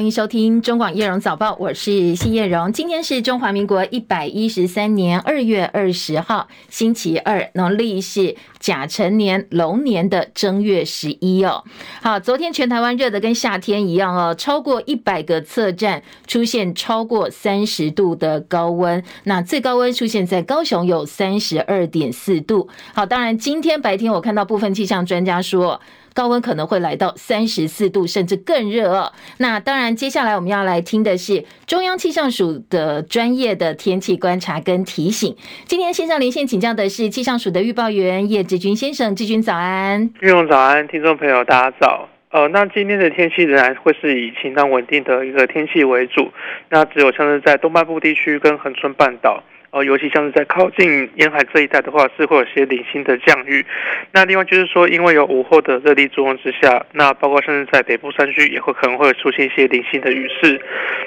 欢迎收听中广叶荣早报，我是谢叶荣。今天是中华民国一百一十三年二月二十号，星期二，农历是甲辰年龙年的正月十一哦。好，昨天全台湾热得跟夏天一样哦，超过一百个测站出现超过三十度的高温，那最高温出现在高雄有三十二点四度。好，当然今天白天我看到部分气象专家说。高温可能会来到三十四度，甚至更热哦。那当然，接下来我们要来听的是中央气象署的专业的天气观察跟提醒。今天线上连线请教的是气象署的预报员叶志军先生，志军早安。玉荣早安，听众朋友大家早。呃，那今天的天气仍然会是以晴朗稳定的一个天气为主。那只有像是在东半部地区跟恒春半岛。哦，尤其像是在靠近沿海这一带的话，是会有些零星的降雨。那另外就是说，因为有午后的热力作用之下，那包括甚至在北部山区也会可能会出现一些零星的雨势。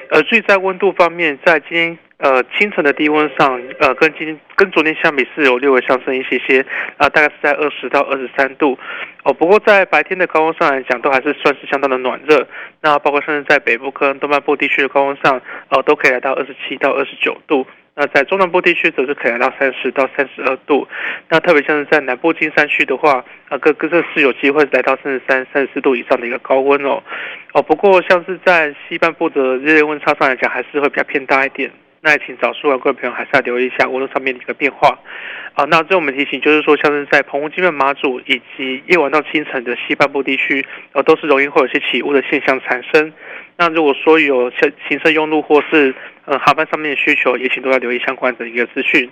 呃，至于在温度方面，在今天呃清晨的低温上，呃跟今天跟昨天相比是有略微上升一些些，啊、大概是在二十到二十三度。哦，不过在白天的高温上来讲，都还是算是相当的暖热。那包括甚至在北部跟东半部地区的高温上，呃都可以来到二十七到二十九度。那在中南部地区则是可以来到三十到三十二度，那特别像是在南部金山区的话，啊，各各个是有机会来到三十三、三十四度以上的一个高温哦。哦，不过像是在西半部的日夜温差上来讲，还是会比较偏大一点。那也请早出晚各位朋友还是要留意一下温度上面的一个变化。啊，那这我们提醒就是说，像是在澎湖、金门、马祖以及夜晚到清晨的西半部地区，呃，都是容易会有些起雾的现象产生。那如果说有行行车用路或是呃航班上面的需求，也请都要留意相关的一个资讯。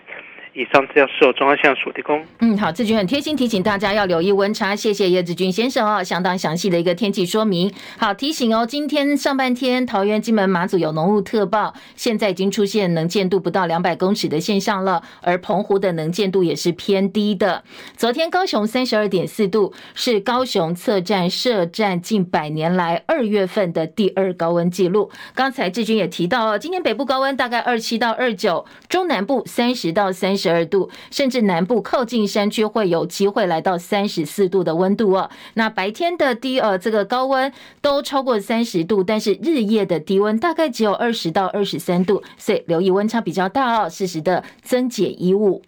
以上资料是由中央气象署提供。嗯，好，志军很贴心提醒大家要留意温差，谢谢叶志军先生哦，相当详细的一个天气说明。好，提醒哦，今天上半天桃园、金门、马祖有浓雾特报，现在已经出现能见度不到两百公尺的现象了，而澎湖的能见度也是偏低的。昨天高雄三十二点四度，是高雄测站设站近百年来二月份的第二高温记录。刚才志军也提到哦，今天北部高温大概二七到二九，中南部三十到三十。二度，甚至南部靠近山区会有机会来到三十四度的温度哦。那白天的低呃这个高温都超过三十度，但是日夜的低温大概只有二十到二十三度，所以留意温差比较大哦，适时的增减衣物。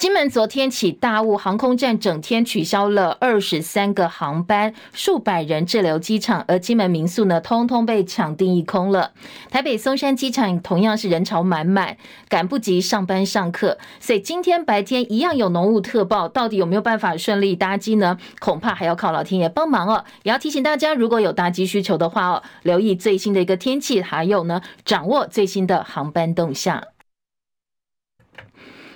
金门昨天起大雾，航空站整天取消了二十三个航班，数百人滞留机场，而金门民宿呢，通通被抢订一空了。台北松山机场同样是人潮满满，赶不及上班上课，所以今天白天一样有浓雾特报，到底有没有办法顺利搭机呢？恐怕还要靠老天爷帮忙哦。也要提醒大家，如果有搭机需求的话哦，留意最新的一个天气，还有呢，掌握最新的航班动向。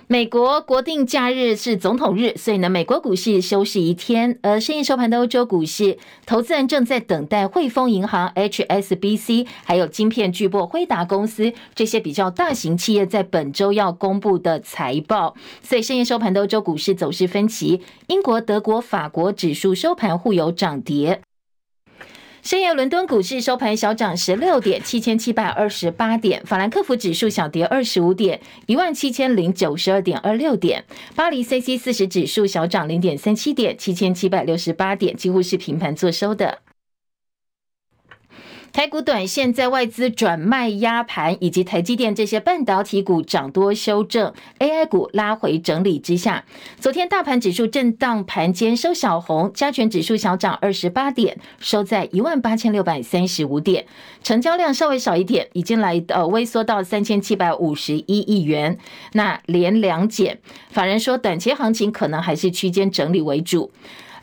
美国国定假日是总统日，所以呢，美国股市休息一天。而深夜收盘的欧洲股市，投资人正在等待汇丰银行、HSBC，还有晶片巨擘辉达公司这些比较大型企业在本周要公布的财报。所以深夜收盘的欧洲股市走势分歧，英国、德国、法国指数收盘互有涨跌。深夜，伦敦股市收盘小涨十六点，七千七百二十八点；法兰克福指数小跌二十五点，一万七千零九十二点二六点；巴黎 CAC 四十指数小涨零点三七点，七千七百六十八点，几乎是平盘作收的。台股短线在外资转卖压盘，以及台积电这些半导体股涨多修正，AI 股拉回整理之下，昨天大盘指数震荡盘间收小红，加权指数小涨二十八点，收在一万八千六百三十五点，成交量稍微少一点，已经来呃微缩到三千七百五十一亿元，那连两减，法人说短期行情可能还是区间整理为主。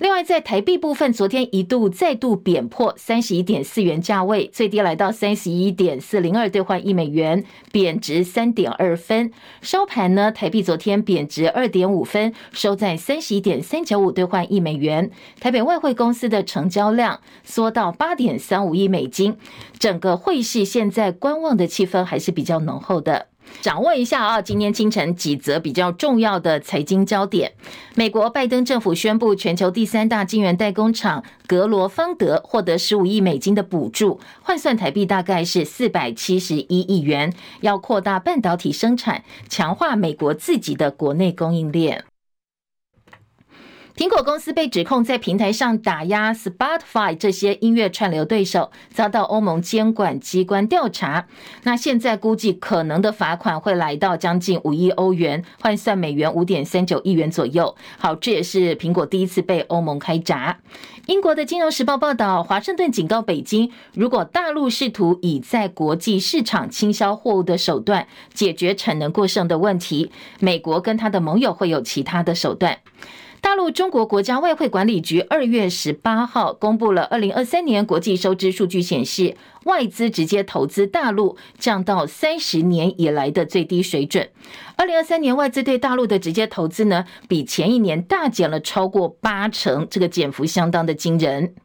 另外，在台币部分，昨天一度再度贬破三十一点四元价位，最低来到三十一点四零二兑换一美元，贬值三点二分。收盘呢，台币昨天贬值二点五分，收在三十一点三九五兑换一美元。台北外汇公司的成交量缩到八点三五亿美金，整个汇市现在观望的气氛还是比较浓厚的。掌握一下啊，今天清晨几则比较重要的财经焦点。美国拜登政府宣布，全球第三大晶圆代工厂格罗方德获得十五亿美金的补助，换算台币大概是四百七十一亿元，要扩大半导体生产，强化美国自己的国内供应链。苹果公司被指控在平台上打压 Spotify 这些音乐串流对手，遭到欧盟监管机关调查。那现在估计可能的罚款会来到将近五亿欧元，换算美元五点三九亿元左右。好，这也是苹果第一次被欧盟开闸。英国的《金融时报》报道，华盛顿警告北京，如果大陆试图以在国际市场倾销货物的手段解决产能过剩的问题，美国跟他的盟友会有其他的手段。大陆中国国家外汇管理局二月十八号公布了二零二三年国际收支数据，显示外资直接投资大陆降到三十年以来的最低水准。二零二三年外资对大陆的直接投资呢，比前一年大减了超过八成，这个减幅相当的惊人。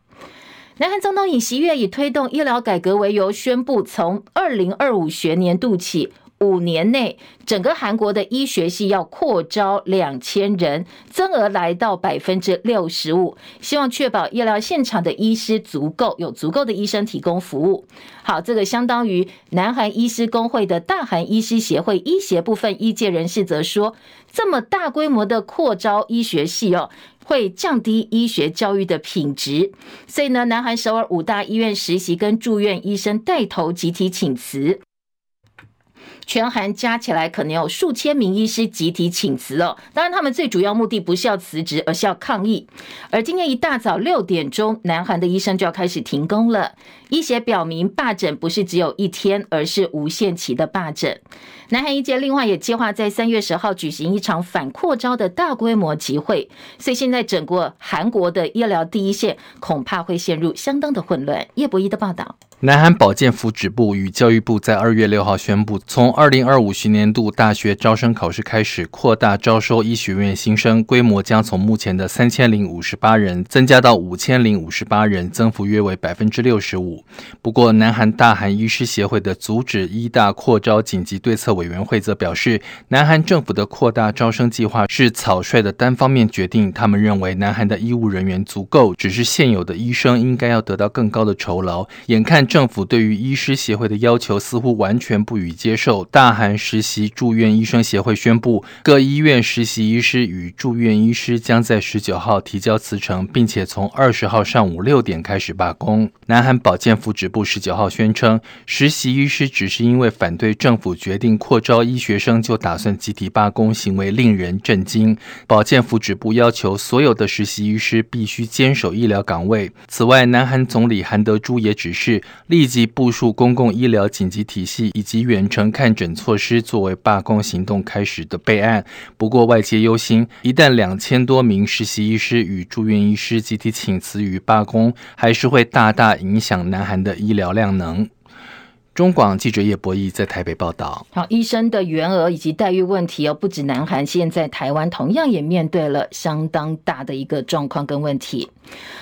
南韩总统尹锡悦以推动医疗改革为由，宣布从二零二五学年度起。五年内，整个韩国的医学系要扩招两千人，增额来到百分之六十五，希望确保医疗现场的医师足够，有足够的医生提供服务。好，这个相当于南韩医师工会的大韩医师协会医协部分医界人士则说，这么大规模的扩招医学系哦，会降低医学教育的品质。所以呢，南韩首尔五大医院实习跟住院医生带头集体请辞。全韩加起来可能有数千名医师集体请辞哦，当然他们最主要目的不是要辞职，而是要抗议。而今天一大早六点钟，南韩的医生就要开始停工了。医协表明，罢诊不是只有一天，而是无限期的罢诊。南韩医界另外也计划在三月十号举行一场反扩招的大规模集会，所以现在整个韩国的医疗第一线恐怕会陷入相当的混乱。叶博一的报道。南韩保健福祉部与教育部在二月六号宣布，从二零二五学年度大学招生考试开始，扩大招收医学院新生，规模将从目前的三千零五十八人增加到五千零五十八人，增幅约为百分之六十五。不过，南韩大韩医师协会的阻止医大扩招紧急对策委员会则表示，南韩政府的扩大招生计划是草率的单方面决定。他们认为，南韩的医务人员足够，只是现有的医生应该要得到更高的酬劳。眼看政府对于医师协会的要求似乎完全不予接受。大韩实习住院医生协会宣布，各医院实习医师与住院医师将在十九号提交辞呈，并且从二十号上午六点开始罢工。南韩保健福祉部十九号宣称，实习医师只是因为反对政府决定扩招医学生，就打算集体罢工，行为令人震惊。保健福祉部要求所有的实习医师必须坚守医疗岗位。此外，南韩总理韩德洙也指示立即部署公共医疗紧急体系以及远程看诊措施，作为罢工行动开始的备案。不过，外界忧心，一旦两千多名实习医师与住院医师集体请辞与罢工，还是会大大影响南韩的医疗量能。中广记者叶博弈在台北报道。好，医生的员额以及待遇问题哦，不止南韩，现在台湾同样也面对了相当大的一个状况跟问题。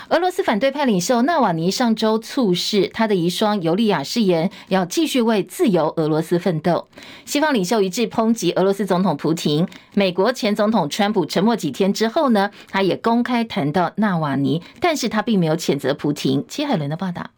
俄罗斯反对派领袖纳瓦尼上周猝逝，他的遗孀尤利亚誓言要继续为自由俄罗斯奋斗。西方领袖一致抨击俄罗斯总统普京。美国前总统川普沉默几天之后呢，他也公开谈到纳瓦尼，但是他并没有谴责普京。齐海伦的报道。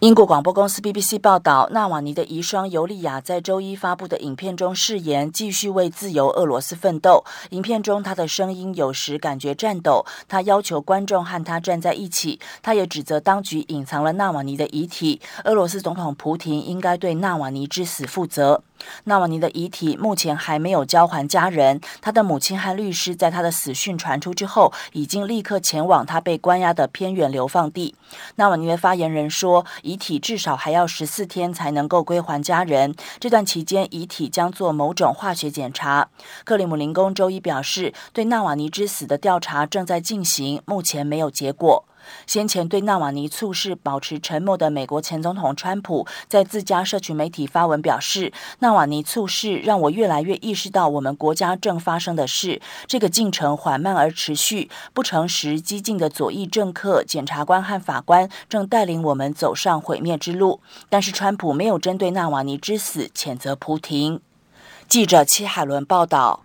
英国广播公司 BBC 报道，纳瓦尼的遗孀尤利亚在周一发布的影片中誓言继续为自由俄罗斯奋斗。影片中，她的声音有时感觉颤抖。她要求观众和她站在一起。她也指责当局隐藏了纳瓦尼的遗体。俄罗斯总统普廷应该对纳瓦尼之死负责。纳瓦尼的遗体目前还没有交还家人。他的母亲和律师在他的死讯传出之后，已经立刻前往他被关押的偏远流放地。纳瓦尼的发言人说，遗体至少还要十四天才能够归还家人。这段期间，遗体将做某种化学检查。克里姆林宫周一表示，对纳瓦尼之死的调查正在进行，目前没有结果。先前对纳瓦尼猝逝保持沉默的美国前总统川普，在自家社群媒体发文表示：“纳瓦尼猝逝让我越来越意识到我们国家正发生的事。这个进程缓慢而持续，不诚实、激进的左翼政客、检察官和法官正带领我们走上毁灭之路。”但是川普没有针对纳瓦尼之死谴责普亭。记者戚海伦报道。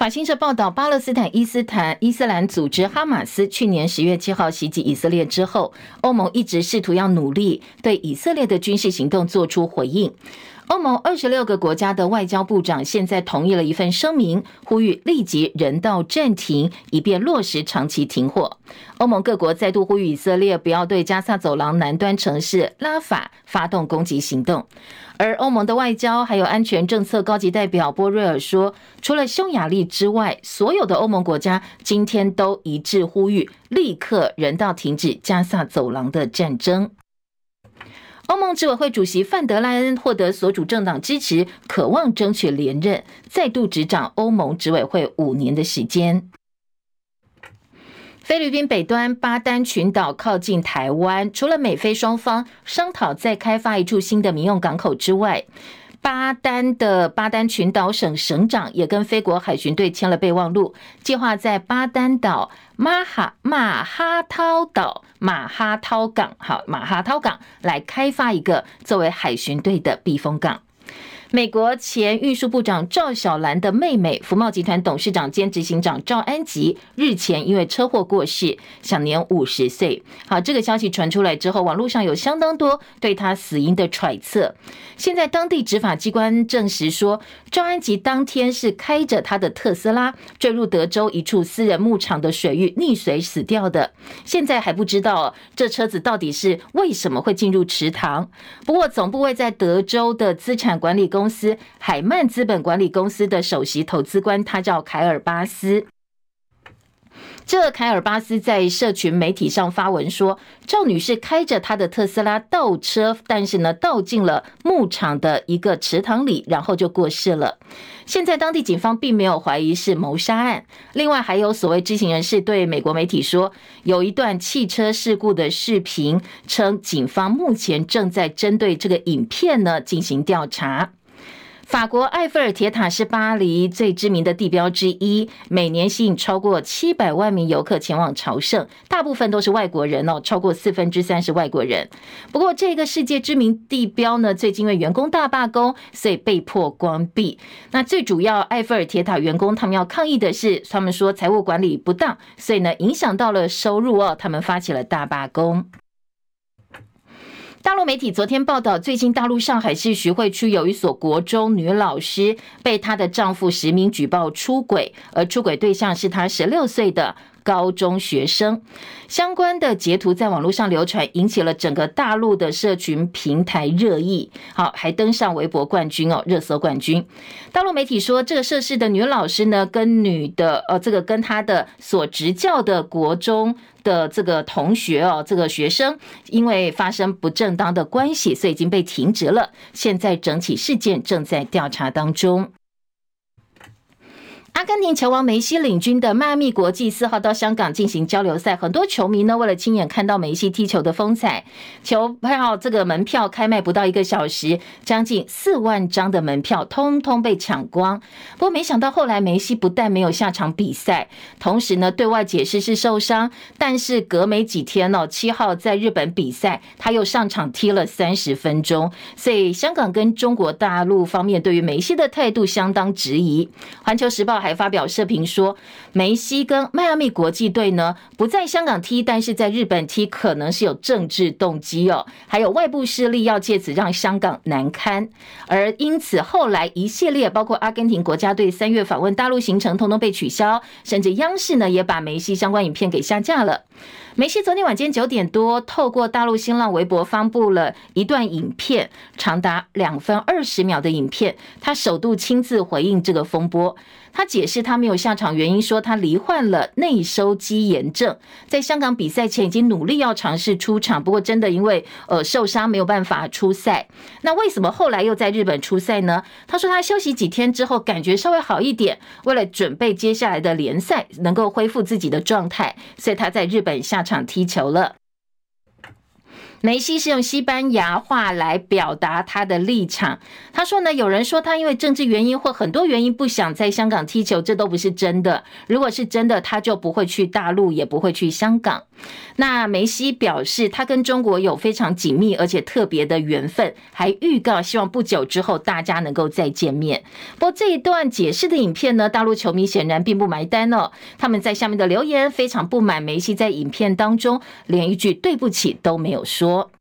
法新社报道，巴勒斯坦伊斯坦伊斯兰组织哈马斯去年十月七号袭击以色列之后，欧盟一直试图要努力对以色列的军事行动做出回应。欧盟二十六个国家的外交部长现在同意了一份声明，呼吁立即人道暂停，以便落实长期停火。欧盟各国再度呼吁以色列不要对加萨走廊南端城市拉法发动攻击行动。而欧盟的外交还有安全政策高级代表波瑞尔说，除了匈牙利之外，所有的欧盟国家今天都一致呼吁立刻人道停止加萨走廊的战争。欧盟执委会主席范德莱恩获得所主政党支持，渴望争取连任，再度执掌欧盟执委会五年的时间。菲律宾北端巴丹群岛靠近台湾，除了美菲双方商讨再开发一处新的民用港口之外，巴丹的巴丹群岛省省长也跟菲国海巡队签了备忘录，计划在巴丹岛马哈马哈涛岛马哈涛港，好马哈涛港来开发一个作为海巡队的避风港。美国前运输部长赵小兰的妹妹，福茂集团董事长兼执行长赵安吉日前因为车祸过世，享年五十岁。好，这个消息传出来之后，网络上有相当多对他死因的揣测。现在当地执法机关证实说，赵安吉当天是开着他的特斯拉坠入德州一处私人牧场的水域溺水死掉的。现在还不知道这车子到底是为什么会进入池塘。不过，总部位在德州的资产管理公公司海曼资本管理公司的首席投资官，他叫凯尔巴斯。这凯尔巴斯在社群媒体上发文说，赵女士开着她的特斯拉倒车，但是呢，倒进了牧场的一个池塘里，然后就过世了。现在当地警方并没有怀疑是谋杀案。另外，还有所谓知情人士对美国媒体说，有一段汽车事故的视频，称警方目前正在针对这个影片呢进行调查。法国埃菲尔铁塔是巴黎最知名的地标之一，每年吸引超过七百万名游客前往朝圣，大部分都是外国人哦，超过四分之三是外国人。不过，这个世界知名地标呢，最近因为员工大罢工，所以被迫关闭。那最主要，埃菲尔铁塔员工他们要抗议的是，他们说财务管理不当，所以呢，影响到了收入哦，他们发起了大罢工。大陆媒体昨天报道，最近大陆上海市徐汇区有一所国中女老师被她的丈夫实名举报出轨，而出轨对象是她十六岁的高中学生，相关的截图在网络上流传，引起了整个大陆的社群平台热议。好，还登上微博冠军哦，热搜冠军。大陆媒体说，这个涉事的女老师呢，跟女的呃，这个跟她的所执教的国中的这个同学哦，这个学生因为发生不正当的关系，所以已经被停职了。现在整起事件正在调查当中。阿根廷球王梅西领军的迈阿密国际四号到香港进行交流赛，很多球迷呢为了亲眼看到梅西踢球的风采，球票这个门票开卖不到一个小时，将近四万张的门票通通被抢光。不过没想到后来梅西不但没有下场比赛，同时呢对外解释是受伤，但是隔没几天哦，七号在日本比赛他又上场踢了三十分钟，所以香港跟中国大陆方面对于梅西的态度相当质疑。环球时报还发表社评说，梅西跟迈阿密国际队呢不在香港踢，但是在日本踢，可能是有政治动机哦，还有外部势力要借此让香港难堪，而因此后来一系列包括阿根廷国家队三月访问大陆行程，通通被取消，甚至央视呢也把梅西相关影片给下架了。梅西昨天晚间九点多，透过大陆新浪微博发布了一段影片，长达两分二十秒的影片，他首度亲自回应这个风波。他解释他没有下场原因，说他罹患了内收肌炎症，在香港比赛前已经努力要尝试出场，不过真的因为呃受伤没有办法出赛。那为什么后来又在日本出赛呢？他说他休息几天之后感觉稍微好一点，为了准备接下来的联赛，能够恢复自己的状态，所以他在日本下。场踢球了。梅西是用西班牙话来表达他的立场。他说呢，有人说他因为政治原因或很多原因不想在香港踢球，这都不是真的。如果是真的，他就不会去大陆，也不会去香港。那梅西表示，他跟中国有非常紧密而且特别的缘分，还预告希望不久之后大家能够再见面。不过这一段解释的影片呢，大陆球迷显然并不买单哦。他们在下面的留言非常不满，梅西在影片当中连一句对不起都没有说。多。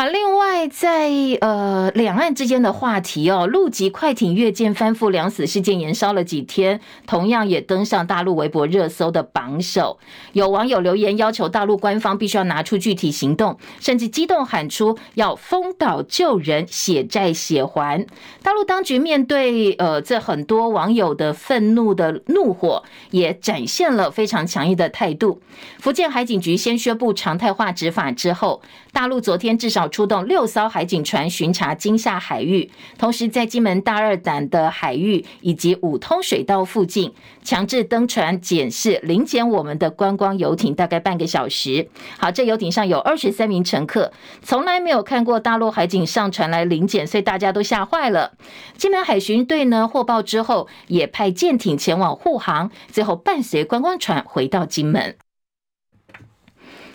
好，另外在呃两岸之间的话题哦，陆籍快艇越舰翻覆两死事件延烧了几天，同样也登上大陆微博热搜的榜首。有网友留言要求大陆官方必须要拿出具体行动，甚至激动喊出要封岛救人，血债血还。大陆当局面对呃这很多网友的愤怒的怒火，也展现了非常强硬的态度。福建海警局先宣布常态化执法之后，大陆昨天至少。出动六艘海警船巡查金厦海域，同时在金门大二胆的海域以及五通水道附近强制登船检视临检我们的观光游艇，大概半个小时。好，这游艇上有二十三名乘客，从来没有看过大陆海警上船来临检，所以大家都吓坏了。金门海巡队呢获报之后，也派舰艇前往护航，最后伴随观光船回到金门。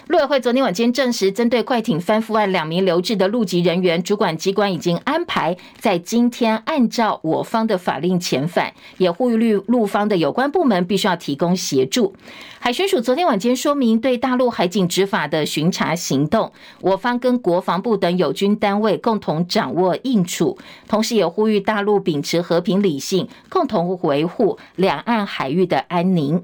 陆委会昨天晚间证实，针对快艇翻覆案两名留置的陆籍人员，主管机关已经安排在今天按照我方的法令遣返，也呼吁陆陆方的有关部门必须要提供协助。海巡署昨天晚间说明，对大陆海警执法的巡查行动，我方跟国防部等友军单位共同掌握应处，同时也呼吁大陆秉持和平理性，共同维护两岸海域的安宁。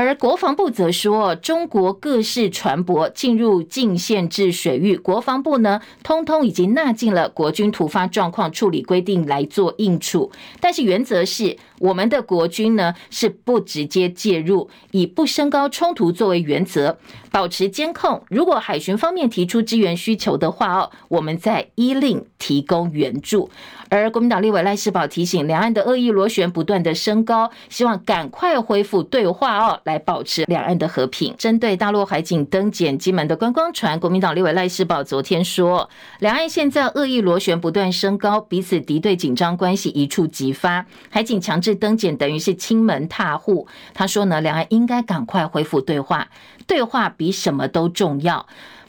而国防部则说，中国各式船舶进入禁限制水域，国防部呢，通通已经纳进了国军突发状况处理规定来做应处，但是原则是。我们的国军呢，是不直接介入，以不升高冲突作为原则，保持监控。如果海巡方面提出支援需求的话哦，我们在依令提供援助。而国民党立委赖士葆提醒，两岸的恶意螺旋不断的升高，希望赶快恢复对话哦，来保持两岸的和平。针对大陆海警登检金门的观光船，国民党立委赖士葆昨天说，两岸现在恶意螺旋不断升高，彼此敌对紧张关系一触即发，海警强制。登检等于是亲门踏户，他说呢，两岸应该赶快恢复对话，对话比什么都重要，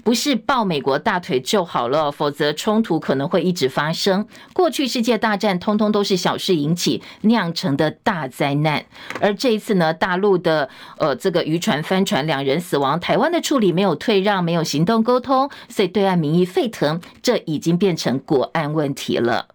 不是抱美国大腿就好了，否则冲突可能会一直发生。过去世界大战通通都是小事引起酿成的大灾难，而这一次呢，大陆的呃这个渔船翻船，两人死亡，台湾的处理没有退让，没有行动沟通，所以对岸民意沸腾，这已经变成国安问题了。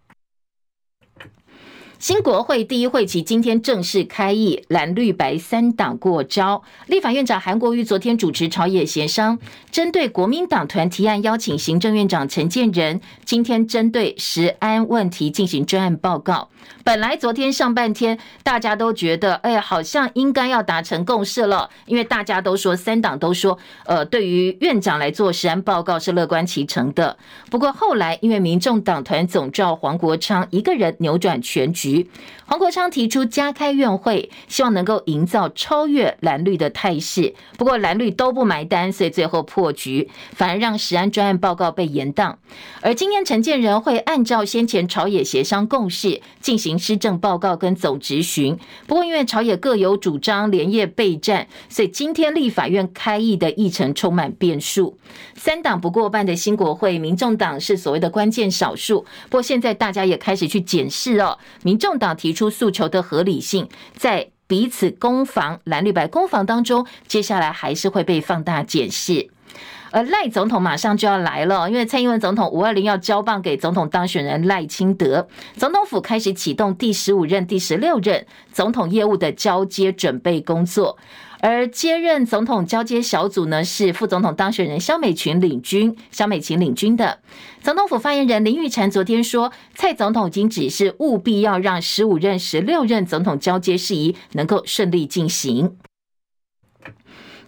新国会第一会期今天正式开议，蓝绿白三党过招。立法院长韩国瑜昨天主持朝野协商，针对国民党团提案，邀请行政院长陈建仁今天针对食安问题进行专案报告。本来昨天上半天大家都觉得，哎，好像应该要达成共识了，因为大家都说三党都说，呃，对于院长来做食安报告是乐观其成的。不过后来因为民众党团总召黄国昌一个人扭转全局。黄国昌提出加开院会，希望能够营造超越蓝绿的态势。不过蓝绿都不买单，所以最后破局，反而让食安专案报告被延宕。而今天陈建仁会按照先前朝野协商共识进行施政报告跟总质询。不过因为朝野各有主张，连夜备战，所以今天立法院开议的议程充满变数。三党不过半的新国会，民众党是所谓的关键少数。不过现在大家也开始去检视哦，民众党提出诉求的合理性，在彼此攻防蓝绿白攻防当中，接下来还是会被放大检视。而赖总统马上就要来了，因为蔡英文总统五二零要交棒给总统当选人赖清德，总统府开始启动第十五任、第十六任总统业务的交接准备工作。而接任总统交接小组呢，是副总统当选人萧美琴领军，萧美琴领军的总统府发言人林玉婵昨天说，蔡总统已经指示务必要让十五任、十六任总统交接事宜能够顺利进行。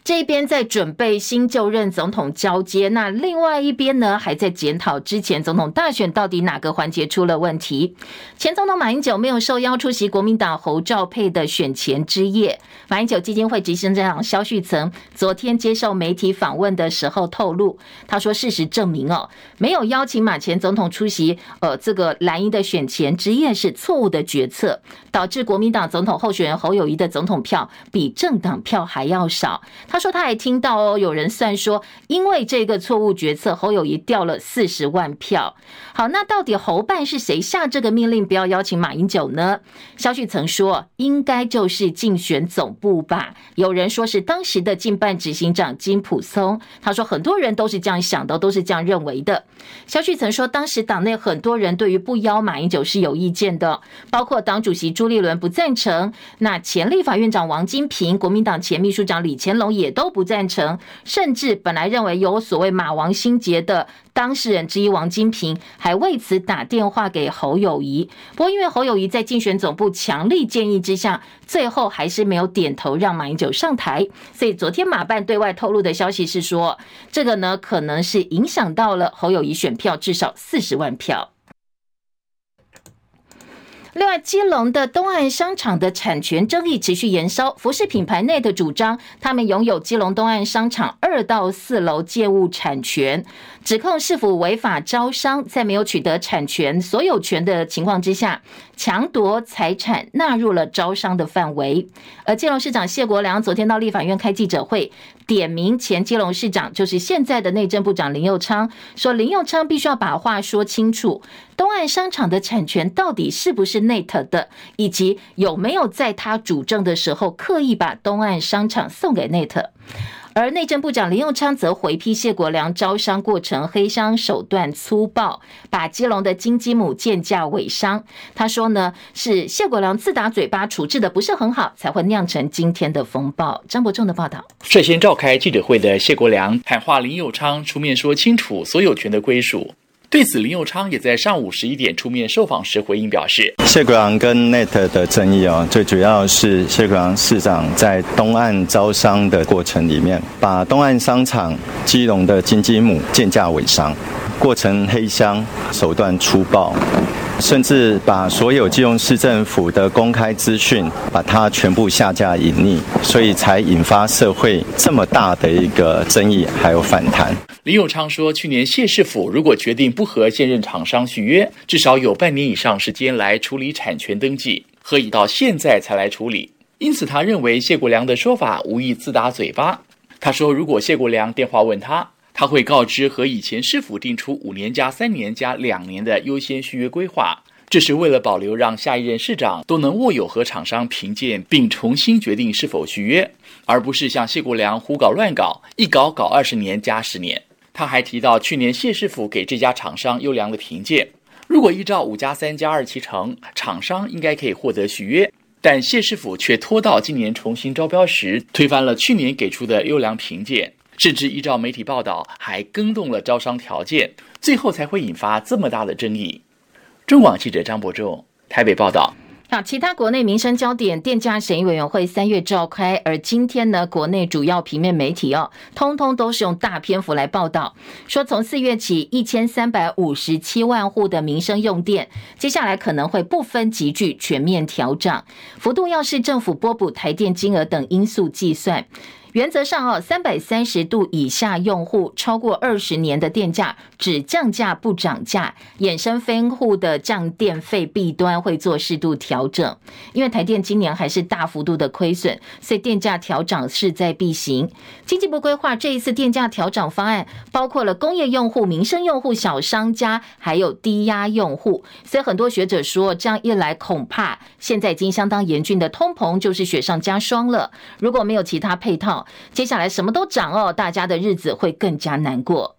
这边在准备新就任总统交接，那另外一边呢，还在检讨之前总统大选到底哪个环节出了问题。前总统马英九没有受邀出席国民党侯兆佩的选前之夜。马英九基金会执行长萧旭岑昨天接受媒体访问的时候透露，他说事实证明哦，没有邀请马前总统出席呃这个蓝营的选前之夜是错误的决策，导致国民党总统候选人侯友宜的总统票比政党票还要少。他他说他还听到哦，有人算说，因为这个错误决策，侯友谊掉了四十万票。好，那到底侯办是谁下这个命令不要邀请马英九呢？消息曾说，应该就是竞选总部吧。有人说是当时的竞办执行长金溥聪，他说很多人都是这样想的，都是这样认为的。消息曾说，当时党内很多人对于不邀马英九是有意见的，包括党主席朱立伦不赞成，那前立法院长王金平、国民党前秘书长李干龙也也都不赞成，甚至本来认为有所谓“马王心结”的当事人之一王金平，还为此打电话给侯友谊。不过，因为侯友谊在竞选总部强力建议之下，最后还是没有点头让马英九上台。所以，昨天马办对外透露的消息是说，这个呢可能是影响到了侯友宜选票，至少四十万票。另外，基隆的东岸商场的产权争议持续延烧。服饰品牌内的主张，他们拥有基隆东岸商场二到四楼建物产权，指控是否违法招商，在没有取得产权所有权的情况之下，强夺财产纳入了招商的范围。而基隆市长谢国梁昨天到立法院开记者会，点名前基隆市长，就是现在的内政部长林佑昌，说林佑昌必须要把话说清楚，东岸商场的产权到底是不是 NET 的，以及有没有在他主政的时候刻意把东岸商场送给 NET。而内政部长林右昌则回批谢国良招商过程黑商手段粗暴，把基隆的金鸡母贱价伪商。他说呢，是谢国良自打嘴巴处置的不是很好，才会酿成今天的风暴。张伯仲的报道。率先召开记者会的谢国良喊话林右昌出面说清楚所有权的归属。对此，林佑昌也在上午十一点出面受访时回应表示：“谢国梁跟 NET 的争议哦，最主要是谢国梁市长在东岸招商的过程里面，把东岸商场基隆的金鸡母贱价尾商，过程黑箱，手段粗暴。”甚至把所有基隆市政府的公开资讯，把它全部下架隐匿，所以才引发社会这么大的一个争议，还有反弹。林永昌说，去年谢市府如果决定不和现任厂商续约，至少有半年以上时间来处理产权登记，何以到现在才来处理？因此，他认为谢国梁的说法无意自打嘴巴。他说，如果谢国梁电话问他。他会告知和以前市府定出五年加三年加两年的优先续约规划，这是为了保留让下一任市长都能握有和厂商评鉴并重新决定是否续约，而不是像谢国梁胡搞乱搞，一搞搞二十年加十年。他还提到，去年谢市府给这家厂商优良的评鉴，如果依照五加三加二期成，厂商应该可以获得续约，但谢市府却拖到今年重新招标时，推翻了去年给出的优良评鉴。甚至依照媒体报道，还更动了招商条件，最后才会引发这么大的争议。中广记者张博仲台北报道。好，其他国内民生焦点，电价审议委员会三月召开，而今天呢，国内主要平面媒体哦，通通都是用大篇幅来报道，说从四月起，一千三百五十七万户的民生用电，接下来可能会不分级距全面调涨，幅度要是政府拨补台电金额等因素计算。原则上哦，三百三十度以下用户超过二十年的电价只降价不涨价，衍生分户的降电费弊端会做适度调整。因为台电今年还是大幅度的亏损，所以电价调涨势在必行。经济部规划这一次电价调整方案，包括了工业用户、民生用户、小商家，还有低压用户。所以很多学者说，这样一来，恐怕现在已经相当严峻的通膨就是雪上加霜了。如果没有其他配套，接下来什么都涨哦，大家的日子会更加难过。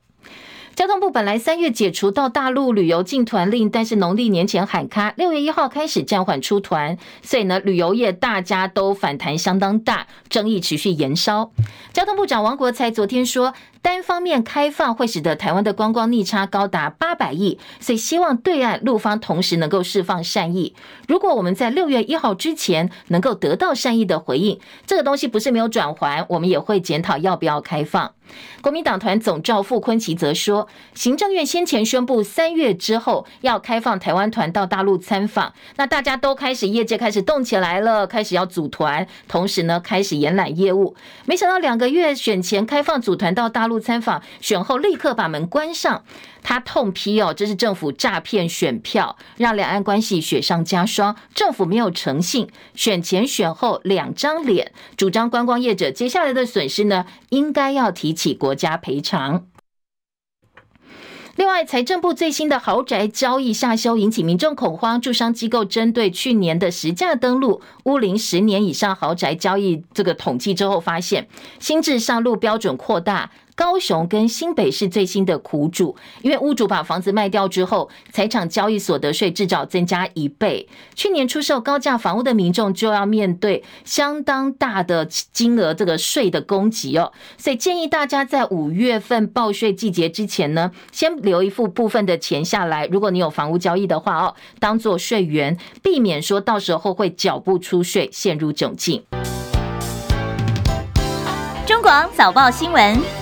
交通部本来三月解除到大陆旅游禁团令，但是农历年前喊卡，六月一号开始暂缓出团，所以呢，旅游业大家都反弹相当大，争议持续延烧。交通部长王国才昨天说，单方面开放会使得台湾的观光逆差高达八百亿，所以希望对岸陆方同时能够释放善意。如果我们在六月一号之前能够得到善意的回应，这个东西不是没有转圜，我们也会检讨要不要开放。国民党团总召傅昆萁则说，行政院先前宣布三月之后要开放台湾团到大陆参访，那大家都开始业界开始动起来了，开始要组团，同时呢开始延揽业务。没想到两个月选前开放组团到大陆参访，选后立刻把门关上。他痛批哦，这是政府诈骗选票，让两岸关系雪上加霜。政府没有诚信，选前选后两张脸，主张观光业者接下来的损失呢，应该要提起国家赔偿。另外，财政部最新的豪宅交易下修，引起民众恐慌。住商机构针对去年的实价登录屋龄十年以上豪宅交易这个统计之后，发现新制上路标准扩大。高雄跟新北市最新的苦主，因为屋主把房子卖掉之后，财产交易所得税至少增加一倍。去年出售高价房屋的民众就要面对相当大的金额这个税的攻击哦，所以建议大家在五月份报税季节之前呢，先留一副部分的钱下来。如果你有房屋交易的话哦，当做税源，避免说到时候会缴不出税，陷入窘境。中广早报新闻。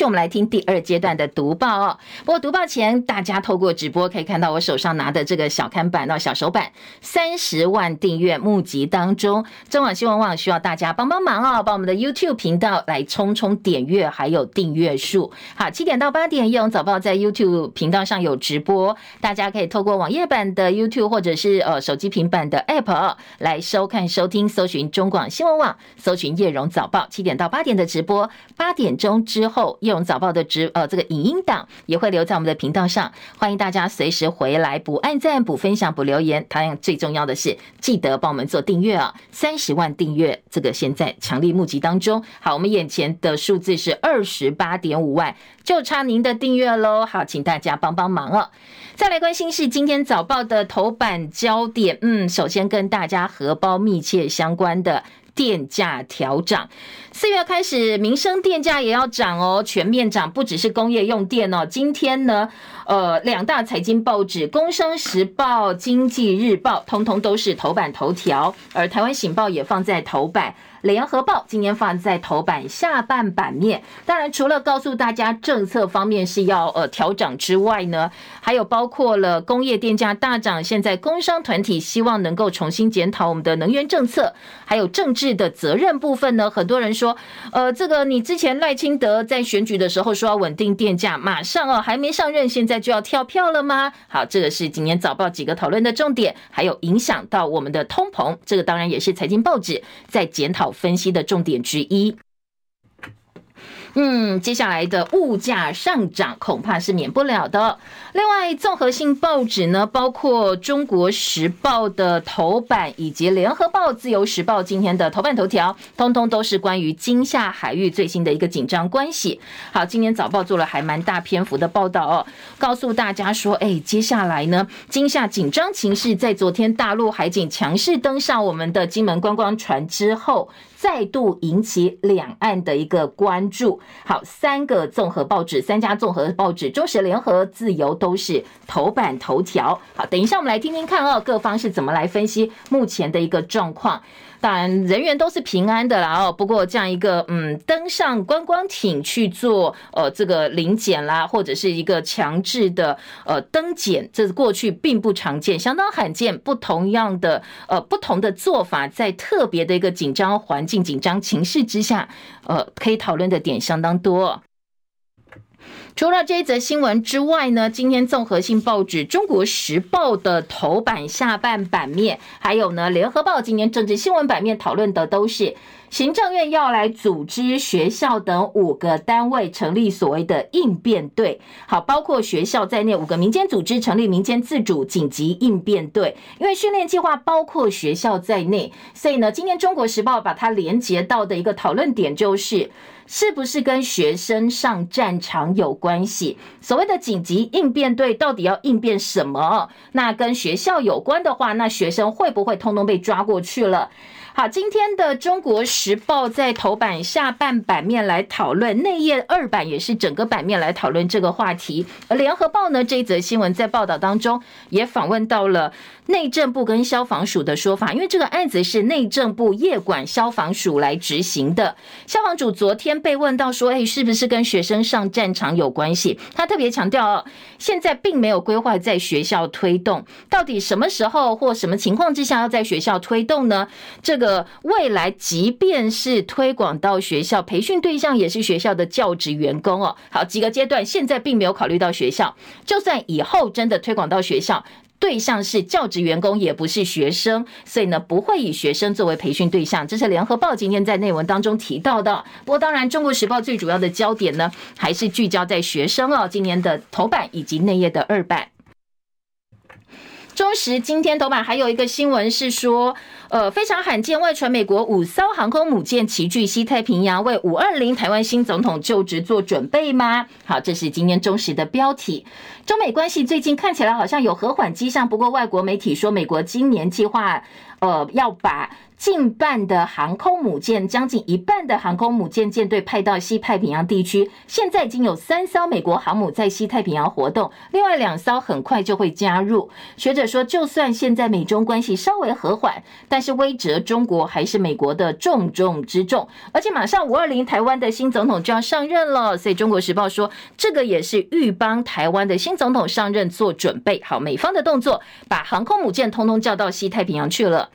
续，我们来听第二阶段的读报哦。不过读报前，大家透过直播可以看到我手上拿的这个小看板哦，小手板，三十万订阅募集当中，中广新闻网需要大家帮帮忙哦，帮我们的 YouTube 频道来冲冲点阅还有订阅数。好，七点到八点，叶荣早报在 YouTube 频道上有直播，大家可以透过网页版的 YouTube 或者是呃手机平板的 App，来收看收听，搜寻中广新闻网，搜寻叶荣早报，七点到八点的直播，八点钟之后。叶荣早报的直呃这个影音档也会留在我们的频道上，欢迎大家随时回来补按赞、补分享、补留言。当然最重要的是记得帮我们做订阅啊！三十万订阅，这个现在强力募集当中。好，我们眼前的数字是二十八点五万，就差您的订阅喽。好，请大家帮帮忙哦。再来关心是今天早报的头版焦点，嗯，首先跟大家荷包密切相关的。电价调涨，四月开始，民生电价也要涨哦，全面涨，不只是工业用电哦。今天呢，呃，两大财经报纸《工商时报》《经济日报》通通都是头版头条，而《台湾醒报》也放在头版。联合报今年放在头版下半版面，当然除了告诉大家政策方面是要呃调整之外呢，还有包括了工业电价大涨，现在工商团体希望能够重新检讨我们的能源政策，还有政治的责任部分呢。很多人说，呃，这个你之前赖清德在选举的时候说要稳定电价，马上哦还没上任，现在就要跳票了吗？好，这个是今年早报几个讨论的重点，还有影响到我们的通膨，这个当然也是财经报纸在检讨。分析的重点之一。嗯，接下来的物价上涨恐怕是免不了的。另外，综合性报纸呢，包括《中国时报》的头版以及《联合报》、《自由时报》今天的头版头条，通通都是关于金厦海域最新的一个紧张关系。好，今天早报做了还蛮大篇幅的报道哦，告诉大家说，哎，接下来呢，金厦紧张情势在昨天大陆海警强势登上我们的金门观光船之后。再度引起两岸的一个关注。好，三个综合报纸，三家综合报纸，中时、联合、自由都是头版头条。好，等一下我们来听听看哦，各方是怎么来分析目前的一个状况。当然，人员都是平安的啦哦。不过，这样一个嗯，登上观光艇去做呃这个临检啦，或者是一个强制的呃登检，这是过去并不常见，相当罕见。不同样的呃不同的做法，在特别的一个紧张环境、紧张情势之下，呃，可以讨论的点相当多。除了这一则新闻之外呢，今天综合性报纸《中国时报》的头版下半版面，还有呢《联合报》今天政治新闻版面讨论的都是行政院要来组织学校等五个单位成立所谓的应变队，好，包括学校在内五个民间组织成立民间自主紧急应变队，因为训练计划包括学校在内，所以呢，今天《中国时报》把它连接到的一个讨论点就是。是不是跟学生上战场场有关系。所谓的紧急应变队到底要应变什么？那跟学校有关的话，那学生会不会通通被抓过去了？好，今天的《中国时报》在头版下半版面来讨论，内页二版也是整个版面来讨论这个话题。而《联合报》呢，这一则新闻在报道当中也访问到了。内政部跟消防署的说法，因为这个案子是内政部业管消防署来执行的。消防署昨天被问到说：“哎，是不是跟学生上战场有关系？”他特别强调，现在并没有规划在学校推动。到底什么时候或什么情况之下要在学校推动呢？这个未来即便是推广到学校，培训对象也是学校的教职员工哦。好，几个阶段，现在并没有考虑到学校。就算以后真的推广到学校。对象是教职员工，也不是学生，所以呢，不会以学生作为培训对象。这是联合报今天在内文当中提到的。不过，当然，中国时报最主要的焦点呢，还是聚焦在学生哦。今年的头版以及内页的二版。中时今天头版还有一个新闻是说，呃，非常罕见，外传美国五艘航空母舰齐聚西太平洋，为五二零台湾新总统就职做准备吗？好，这是今天中时的标题。中美关系最近看起来好像有和缓迹象，不过外国媒体说，美国今年计划，呃，要把。近半的航空母舰，将近一半的航空母舰舰队派到西太平洋地区。现在已经有三艘美国航母在西太平洋活动，另外两艘很快就会加入。学者说，就算现在美中关系稍微和缓，但是威折中国还是美国的重中之重。而且马上五二零台湾的新总统就要上任了，所以中国时报说，这个也是预帮台湾的新总统上任做准备。好，美方的动作，把航空母舰通通叫到西太平洋去了。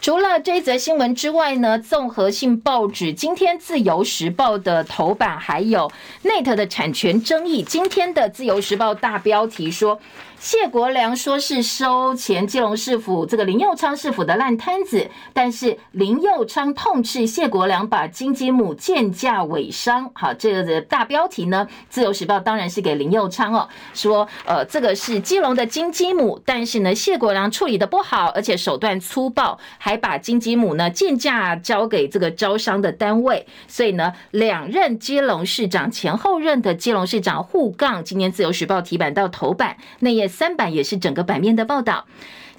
除了这一则新闻之外呢，综合性报纸今天《自由时报》的头版还有 NET 的产权争议。今天的《自由时报》大标题说。谢国梁说是收前基隆市府这个林佑昌市府的烂摊子，但是林佑昌痛斥谢国梁把金鸡母贱价委商。好，这个的大标题呢，《自由时报》当然是给林佑昌哦，说呃这个是基隆的金鸡母，但是呢谢国梁处理的不好，而且手段粗暴，还把金鸡母呢贱价交给这个招商的单位，所以呢两任基隆市长前后任的基隆市长互杠。今天《自由时报》提版到头版那页。三版也是整个版面的报道。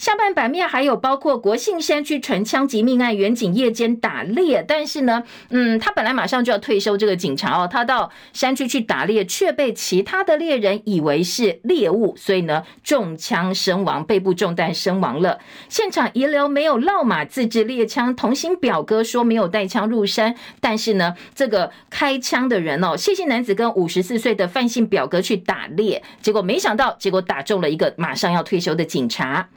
下半版面还有包括国姓山区传枪击命案，员警夜间打猎，但是呢，嗯，他本来马上就要退休，这个警察哦，他到山区去打猎，却被其他的猎人以为是猎物，所以呢，中枪身亡，背部中弹身亡了。现场遗留没有落马自制猎枪，同行表哥说没有带枪入山，但是呢，这个开枪的人哦，谢姓男子跟五十四岁的范姓表哥去打猎，结果没想到，结果打中了一个马上要退休的警察。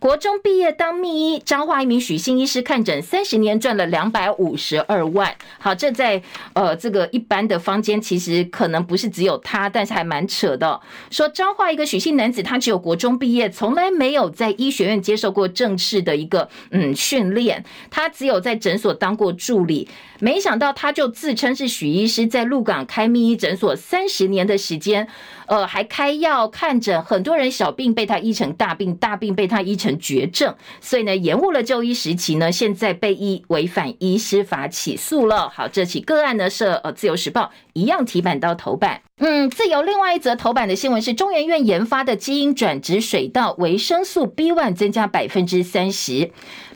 国中毕业当密医，彰化一名许姓医师看诊三十年赚了两百五十二万。好，这在呃这个一般的坊间其实可能不是只有他，但是还蛮扯的。说彰化一个许姓男子，他只有国中毕业，从来没有在医学院接受过正式的一个嗯训练，他只有在诊所当过助理。没想到他就自称是许医师，在鹿港开密医诊所三十年的时间，呃，还开药看诊，很多人小病被他医成大病，大病被他医成绝症，所以呢，延误了就医时期呢，现在被医违反医师法起诉了。好，这起个案呢是呃自由时报一样提版到头版。嗯，自由另外一则头版的新闻是中研院研发的基因转植水稻维生素 B one 增加百分之三十。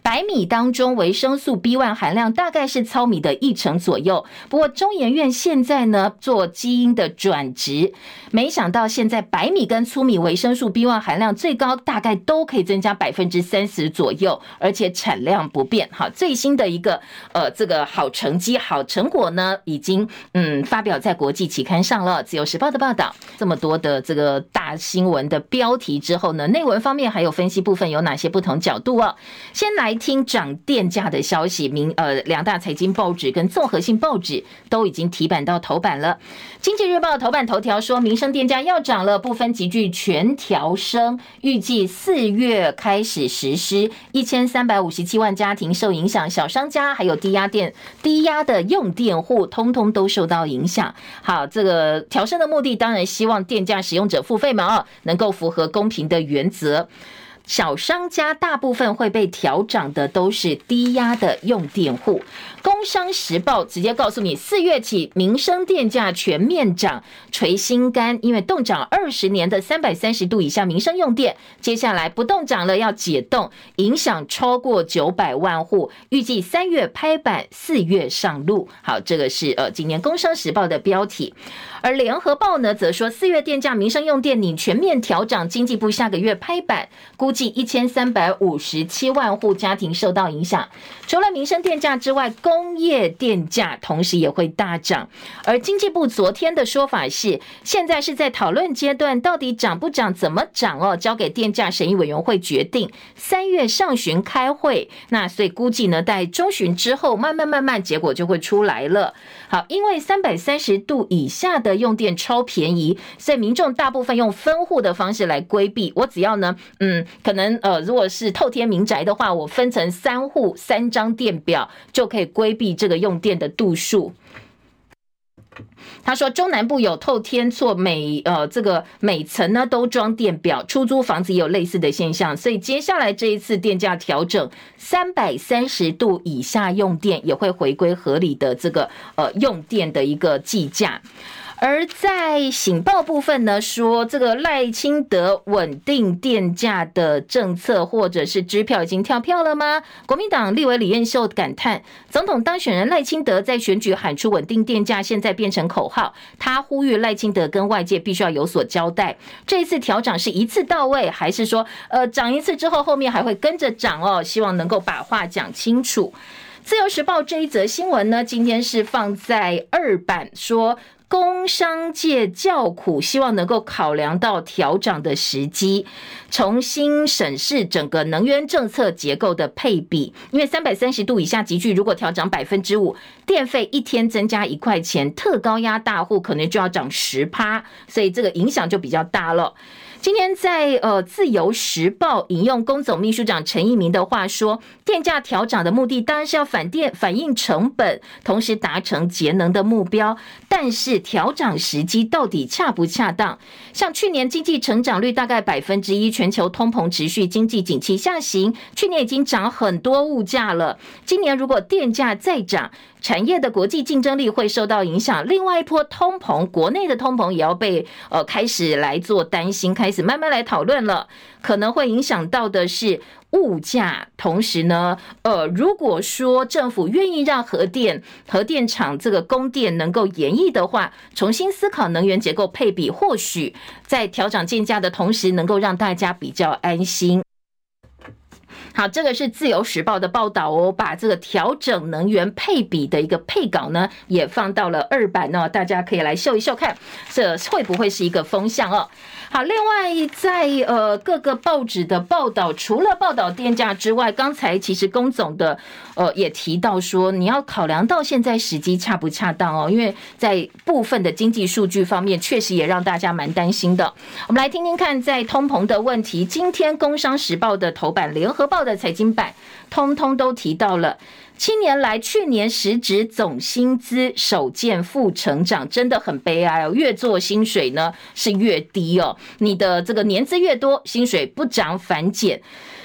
白米当中维生素 B1 含量大概是糙米的一成左右。不过中研院现在呢做基因的转植，没想到现在白米跟粗米维生素 B1 含量最高，大概都可以增加百分之三十左右，而且产量不变。好，最新的一个呃这个好成绩、好成果呢，已经嗯发表在国际期刊上了。自由时报的报道，这么多的这个大新闻的标题之后呢，内文方面还有分析部分有哪些不同角度哦？先来。听涨电价的消息，明呃两大财经报纸跟综合性报纸都已经提版到头版了。经济日报头版头条说，民生电价要涨了，部分级距全调升，预计四月开始实施，一千三百五十七万家庭受影响，小商家还有低压电、低压的用电户，通通都受到影响。好，这个调升的目的当然希望电价使用者付费嘛，啊能够符合公平的原则。小商家大部分会被调涨的都是低压的用电户。工商时报直接告诉你，四月起民生电价全面涨，捶心肝，因为冻涨二十年的三百三十度以下民生用电，接下来不冻涨了要解冻，影响超过九百万户，预计三月拍板，四月上路。好，这个是呃今年工商时报的标题。而联合报呢，则说四月电价民生用电拟全面调涨，经济部下个月拍板，估计一千三百五十七万户家庭受到影响。除了民生电价之外，工业电价同时也会大涨。而经济部昨天的说法是，现在是在讨论阶段，到底涨不涨、怎么涨哦，交给电价审议委员会决定。三月上旬开会，那所以估计呢，在中旬之后，慢慢慢慢结果就会出来了。好，因为三百三十度以下的用电超便宜，所以民众大部分用分户的方式来规避。我只要呢，嗯，可能呃，如果是透天民宅的话，我分成三户三张电表就可以规规避这个用电的度数。他说，中南部有透天厝，每呃这个每层呢都装电表，出租房子也有类似的现象，所以接下来这一次电价调整，三百三十度以下用电也会回归合理的这个呃用电的一个计价。而在醒报部分呢，说这个赖清德稳定电价的政策或者是支票已经跳票了吗？国民党立委李彦秀感叹，总统当选人赖清德在选举喊出稳定电价，现在变成口号。他呼吁赖清德跟外界必须要有所交代，这一次调涨是一次到位，还是说呃涨一次之后后面还会跟着涨哦？希望能够把话讲清楚。自由时报这一则新闻呢，今天是放在二版说。工商界叫苦，希望能够考量到调涨的时机，重新审视整个能源政策结构的配比。因为三百三十度以下集聚，如果调涨百分之五，电费一天增加一块钱，特高压大户可能就要涨十趴，所以这个影响就比较大了。今天在呃《自由时报》引用工总秘书长陈一鸣的话说，电价调涨的目的当然是要反电反映成本，同时达成节能的目标。但是调涨时机到底恰不恰当？像去年经济成长率大概百分之一，全球通膨持续，经济景气下行，去年已经涨很多物价了。今年如果电价再涨，产业的国际竞争力会受到影响，另外一波通膨，国内的通膨也要被呃开始来做担心，开慢慢来讨论了，可能会影响到的是物价。同时呢，呃，如果说政府愿意让核电核电厂这个供电能够延役的话，重新思考能源结构配比，或许在调整电价的同时，能够让大家比较安心。好，这个是自由时报的报道哦，把这个调整能源配比的一个配稿呢，也放到了二版呢，大家可以来秀一秀看，这会不会是一个风向哦？好，另外在呃各个报纸的报道，除了报道电价之外，刚才其实工总的呃也提到说，你要考量到现在时机恰不恰当哦，因为在部分的经济数据方面，确实也让大家蛮担心的。我们来听听看，在通膨的问题，今天工商时报的头版，联合报的财经版，通通都提到了。七年来，去年实值总薪资首见负成长，真的很悲哀哦。越做薪水呢是越低哦，你的这个年资越多，薪水不涨反减。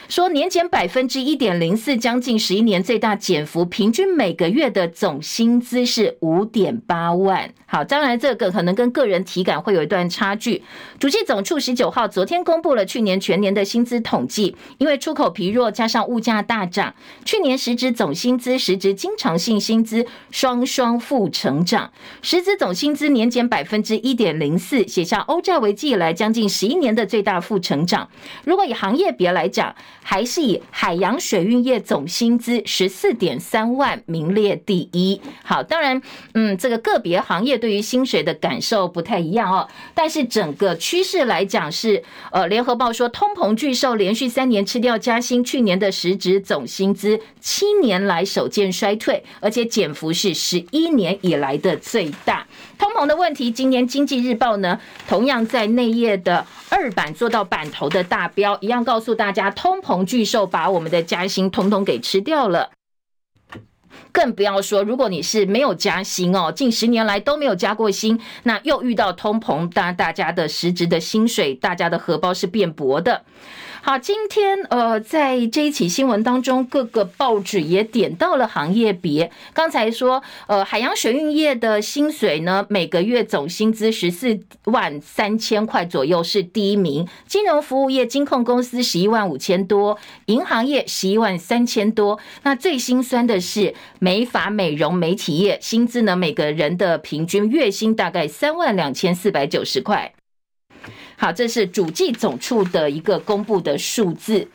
说年减百分之一点零四，将近十一年最大减幅，平均每个月的总薪资是五点八万。好，当然这个可能跟个人体感会有一段差距。主计总处十九号昨天公布了去年全年的薪资统计，因为出口疲弱加上物价大涨，去年实质总薪资、实质经常性薪资双双负成长，实质总薪资年减百分之一点零四，写下欧债危机以来将近十一年的最大负成长。如果以行业别来讲，还是以海洋水运业总薪资十四点三万名列第一。好，当然，嗯，这个个别行业对于薪水的感受不太一样哦。但是整个趋势来讲是，呃，联合报说，通膨巨兽连续三年吃掉加薪，去年的实质总薪资七年来首见衰退，而且减幅是十一年以来的最大。通膨的问题，今年经济日报呢，同样在内页的二版做到版头的大标，一样告诉大家，通膨巨兽把我们的加薪通通给吃掉了。更不要说，如果你是没有加薪哦，近十年来都没有加过薪，那又遇到通膨，当然大家的实质的薪水，大家的荷包是变薄的。好，今天呃，在这一起新闻当中，各个报纸也点到了行业别。刚才说，呃，海洋水运业的薪水呢，每个月总薪资十四万三千块左右是第一名。金融服务业金控公司十一万五千多，银行业十一万三千多。那最心酸的是美发美容媒体业，薪资呢，每个人的平均月薪大概三万两千四百九十块。好，这是主计总处的一个公布的数字。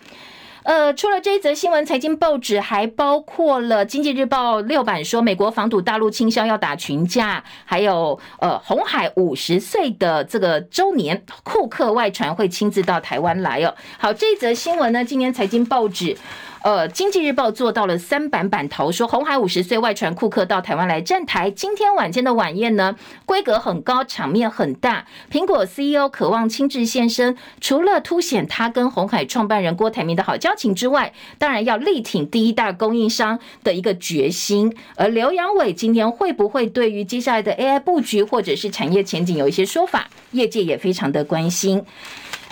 呃，除了这一则新闻，财经报纸还包括了《经济日报》六版说，美国防堵大陆倾销要打群架，还有呃，红海五十岁的这个周年，库克外传会亲自到台湾来哦。好，这一则新闻呢，今天财经报纸。呃，经济日报做到了三版版头，说红海五十岁外传库克到台湾来站台。今天晚间的晚宴呢，规格很高，场面很大。苹果 CEO 渴望亲自现身，除了凸显他跟红海创办人郭台铭的好交情之外，当然要力挺第一大供应商的一个决心。而刘扬伟今天会不会对于接下来的 AI 布局或者是产业前景有一些说法？业界也非常的关心。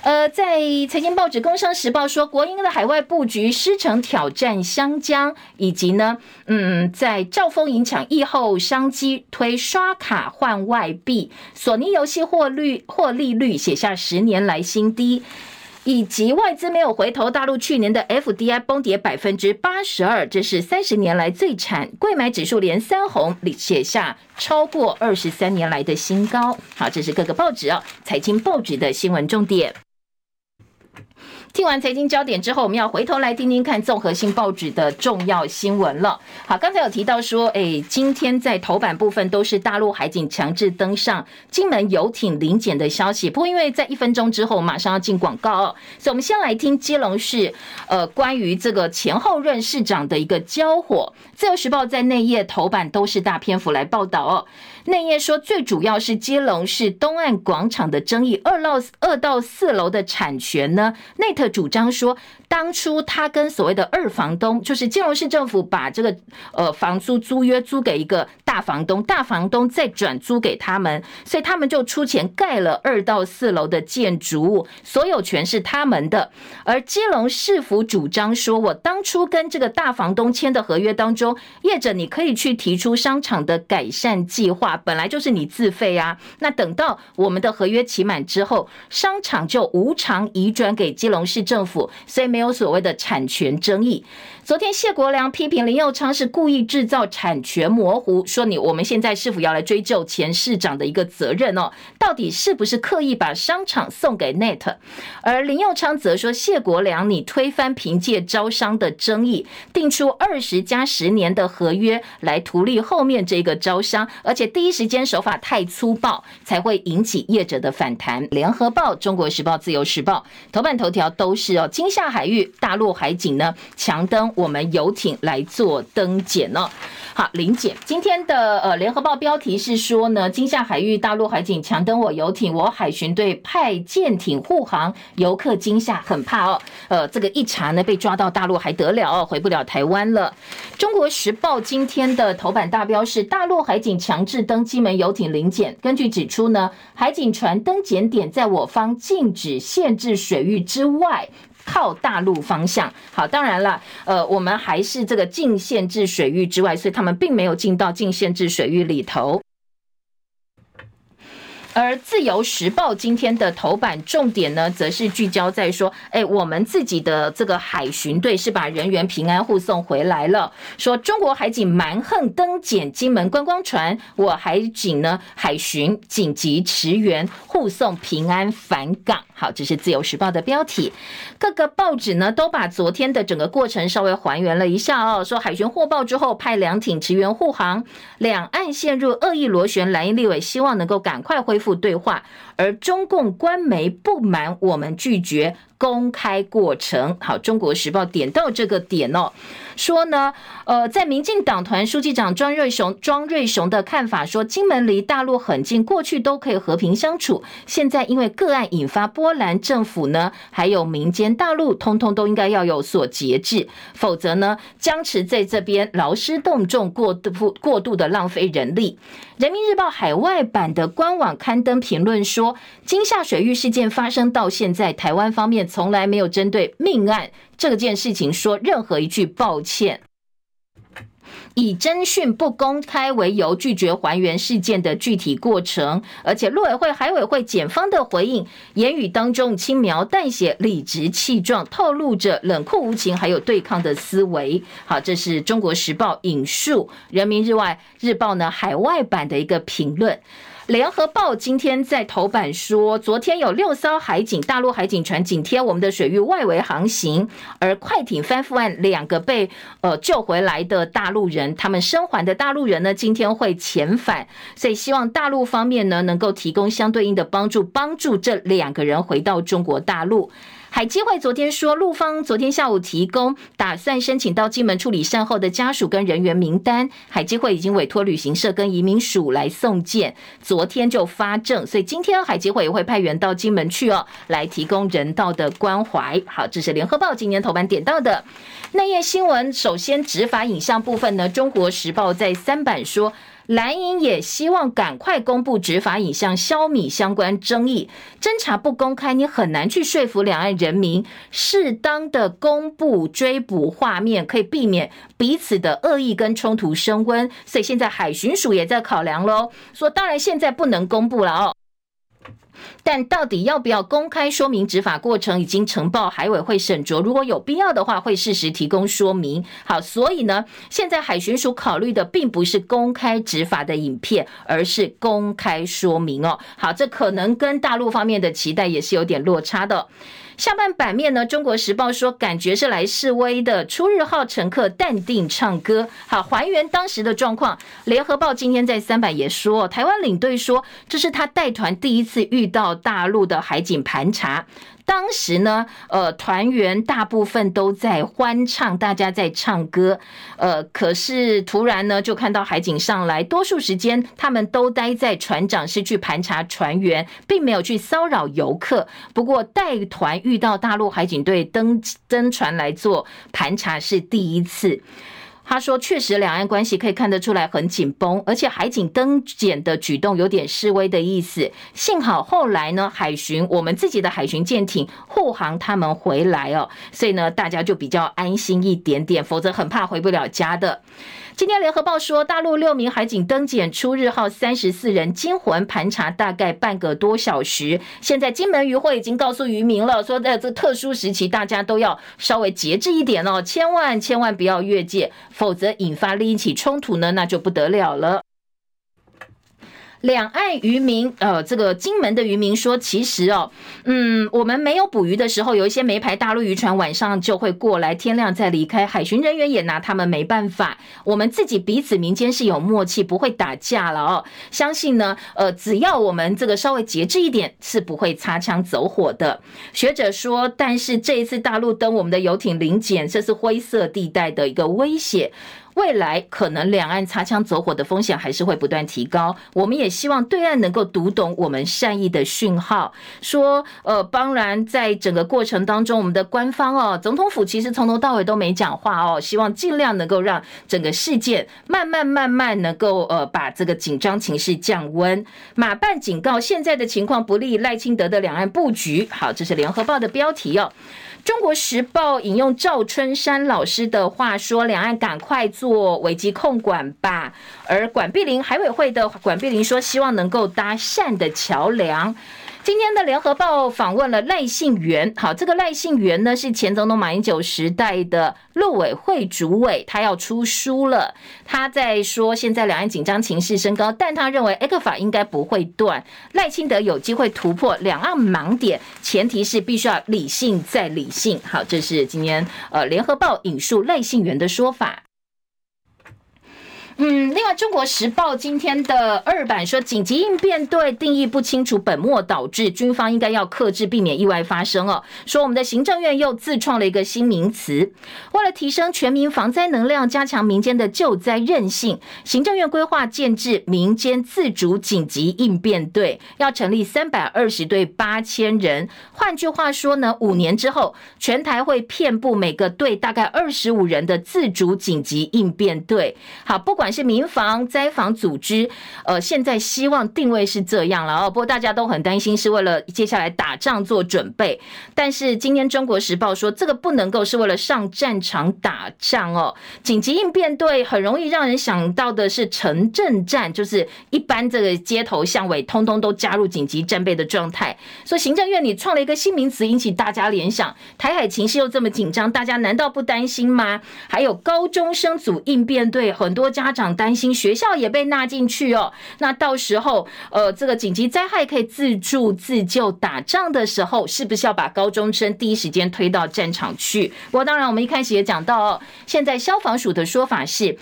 呃，在财经报纸《工商时报》说，国营的海外布局狮城挑战湘江，以及呢，嗯，在兆丰赢抢疫后商机，推刷卡换外币，索尼游戏获率获利率写下十年来新低，以及外资没有回头，大陆去年的 FDI 崩跌百分之八十二，这是三十年来最惨，贵买指数连三红，写下超过二十三年来的新高。好，这是各个报纸哦，财经报纸的新闻重点。听完财经焦点之后，我们要回头来听听看综合性报纸的重要新闻了。好，刚才有提到说，哎，今天在头版部分都是大陆海警强制登上金门游艇临检的消息。不过，因为在一分钟之后马上要进广告哦，所以我们先来听基隆市呃关于这个前后任市长的一个交火。自由时报在内页头版都是大篇幅来报道哦。内页说，最主要是基隆市东岸广场的争议，二到二到四楼的产权呢，内特主张说，当初他跟所谓的二房东，就是基隆市政府把这个呃房租租约租给一个大房东，大房东再转租给他们，所以他们就出钱盖了二到四楼的建筑物，所有权是他们的。而基隆市府主张说，我当初跟这个大房东签的合约当中，业者你可以去提出商场的改善计划。本来就是你自费啊，那等到我们的合约期满之后，商场就无偿移转给基隆市政府，所以没有所谓的产权争议。昨天谢国梁批评林佑昌是故意制造产权模糊，说你我们现在是否要来追究前市长的一个责任哦？到底是不是刻意把商场送给 Net？而林佑昌则说谢国梁你推翻凭借招商的争议，定出二十加十年的合约来图利后面这个招商，而且第一时间手法太粗暴，才会引起业者的反弹。联合报、中国时报、自由时报头版头条都是哦，金厦海域大陆海警呢强登。我们游艇来做登检呢。好，临检。今天的呃联合报标题是说呢，金厦海域大陆海警强登我游艇，我海巡队派舰艇护航，游客惊吓很怕哦。呃，这个一查呢，被抓到大陆还得了哦，回不了台湾了。中国时报今天的头版大标是大陆海警强制登金门游艇临检，根据指出呢，海警船登检点在我方禁止限制水域之外。靠大陆方向，好，当然了，呃，我们还是这个禁限制水域之外，所以他们并没有进到禁限制水域里头。而自由时报今天的头版重点呢，则是聚焦在说，哎，我们自己的这个海巡队是把人员平安护送回来了。说中国海警蛮横登检金门观光船，我海警呢海巡紧急驰援护送平安返港。好，这是自由时报的标题。各个报纸呢都把昨天的整个过程稍微还原了一下哦。说海巡获报之后派两艇驰援护航，两岸陷入恶意螺旋，蓝营立委希望能够赶快恢复。复对话，而中共官媒不满我们拒绝公开过程。好，中国时报点到这个点哦，说呢，呃，在民进党团书记长庄瑞雄庄瑞雄的看法说，金门离大陆很近，过去都可以和平相处，现在因为个案引发波澜，政府呢还有民间大陆，通通都应该要有所节制，否则呢僵持在这边劳师动众，过度过度的浪费人力。人民日报海外版的官网刊登评论说，金厦水域事件发生到现在，台湾方面。从来没有针对命案这件事情说任何一句抱歉。以侦讯不公开为由，拒绝还原事件的具体过程，而且陆委会、海委会、检方的回应言语当中轻描淡写、理直气壮，透露着冷酷无情，还有对抗的思维。好，这是中国时报引述人民日外日报呢海外版的一个评论。联合报今天在头版说，昨天有六艘海警大陆海警船紧贴我们的水域外围航行，而快艇翻覆案两个被呃救回来的大陆人，他们生还的大陆人呢，今天会遣返，所以希望大陆方面呢能够提供相对应的帮助，帮助这两个人回到中国大陆。海基会昨天说，陆方昨天下午提供打算申请到金门处理善后的家属跟人员名单，海基会已经委托旅行社跟移民署来送件，昨天就发证，所以今天海基会也会派员到金门去哦，来提供人道的关怀。好，这是联合报今年头版点到的内页新闻。首先，执法影像部分呢，中国时报在三版说。蓝营也希望赶快公布执法影像，消弭相关争议。侦查不公开，你很难去说服两岸人民。适当的公布追捕画面，可以避免彼此的恶意跟冲突升温。所以现在海巡署也在考量喽，说当然现在不能公布了哦。但到底要不要公开说明执法过程，已经呈报海委会审酌。如果有必要的话，会适时提供说明。好，所以呢，现在海巡署考虑的并不是公开执法的影片，而是公开说明哦。好，这可能跟大陆方面的期待也是有点落差的。下半版面呢，《中国时报》说，感觉是来示威的。出日号乘客淡定唱歌，好，还原当时的状况。《联合报》今天在三版也说，台湾领队说，这是他带团第一次遇到大陆的海警盘查。当时呢，呃，团员大部分都在欢唱，大家在唱歌，呃，可是突然呢，就看到海警上来，多数时间他们都待在船长室去盘查船员，并没有去骚扰游客。不过带团遇到大陆海警队登登船来做盘查是第一次。他说：“确实，两岸关系可以看得出来很紧绷，而且海警登检的举动有点示威的意思。幸好后来呢，海巡我们自己的海巡舰艇护航他们回来哦，所以呢，大家就比较安心一点点，否则很怕回不了家的。”今天联合报说，大陆六名海警登检出日号三十四人，惊魂盘查大概半个多小时。现在金门渔会已经告诉渔民了，说在这特殊时期，大家都要稍微节制一点哦，千万千万不要越界，否则引发另一起冲突呢，那就不得了了。两岸渔民，呃，这个金门的渔民说，其实哦，嗯，我们没有捕鱼的时候，有一些没牌大陆渔船晚上就会过来，天亮再离开，海巡人员也拿他们没办法。我们自己彼此民间是有默契，不会打架了哦。相信呢，呃，只要我们这个稍微节制一点，是不会擦枪走火的。学者说，但是这一次大陆登我们的游艇临检，这是灰色地带的一个威胁。未来可能两岸擦枪走火的风险还是会不断提高，我们也希望对岸能够读懂我们善意的讯号，说呃，当然在整个过程当中，我们的官方哦，总统府其实从头到尾都没讲话哦，希望尽量能够让整个事件慢慢慢慢能够呃把这个紧张情势降温。马办警告，现在的情况不利赖清德的两岸布局。好，这是联合报的标题哦。中国时报引用赵春山老师的话说：“两岸赶快做危机控管吧。”而管碧玲海委会的管碧玲说：“希望能够搭善的桥梁。”今天的联合报访问了赖信元，好，这个赖信元呢是前总统马英九时代的陆委会主委，他要出书了。他在说现在两岸紧张情势升高，但他认为 ECFA 应该不会断，赖清德有机会突破两岸盲点，前提是必须要理性再理性。好，这是今天呃联合报引述赖信元的说法。嗯，另外，《中国时报》今天的二版说，紧急应变队定义不清楚，本末倒置，军方应该要克制，避免意外发生哦。说我们的行政院又自创了一个新名词，为了提升全民防灾能量，加强民间的救灾韧性，行政院规划建制民间自主紧急应变队，要成立三百二十队八千人。换句话说呢，五年之后，全台会遍布每个队大概二十五人的自主紧急应变队。好，不管。不管是民防、灾防组织，呃，现在希望定位是这样了哦。不过大家都很担心，是为了接下来打仗做准备。但是今天《中国时报》说，这个不能够是为了上战场打仗哦。紧急应变队很容易让人想到的是城镇战，就是一般这个街头巷尾通通都加入紧急战备的状态。说行政院你创了一个新名词，引起大家联想。台海情势又这么紧张，大家难道不担心吗？还有高中生组应变队，很多家家长担心学校也被纳进去哦。那到时候，呃，这个紧急灾害可以自助自救，打仗的时候是不是要把高中生第一时间推到战场去？不过当然，我们一开始也讲到哦，现在消防署的说法是。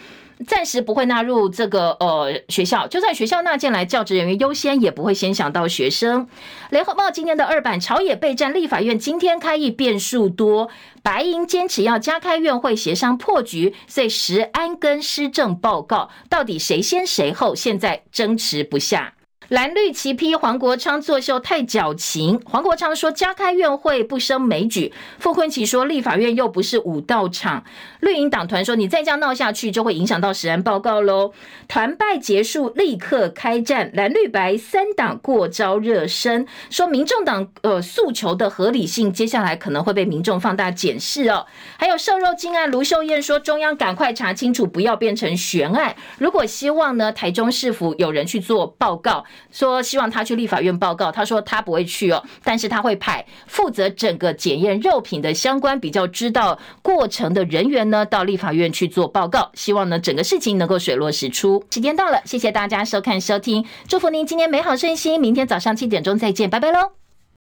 暂时不会纳入这个呃学校，就算学校纳进来，教职人员优先也不会先想到学生。联合报今天的二版朝野备战，立法院今天开议变数多，白银坚持要加开院会协商破局，所以十安跟施政报告到底谁先谁后，现在争持不下。蓝绿齐批黄国昌作秀太矫情，黄国昌说加开院会不胜枚举，傅昆萁说立法院又不是武道场，绿营党团说你再这样闹下去就会影响到食安报告喽。团败结束立刻开战，蓝绿白三党过招热身，说民众党呃诉求的合理性接下来可能会被民众放大检视哦。还有瘦肉精案，卢秀燕说中央赶快查清楚，不要变成悬案。如果希望呢台中市府有人去做报告。说希望他去立法院报告，他说他不会去哦，但是他会派负责整个检验肉品的相关比较知道过程的人员呢，到立法院去做报告，希望呢整个事情能够水落石出。时间到了，谢谢大家收看收听，祝福您今天美好顺心，明天早上七点钟再见，拜拜喽。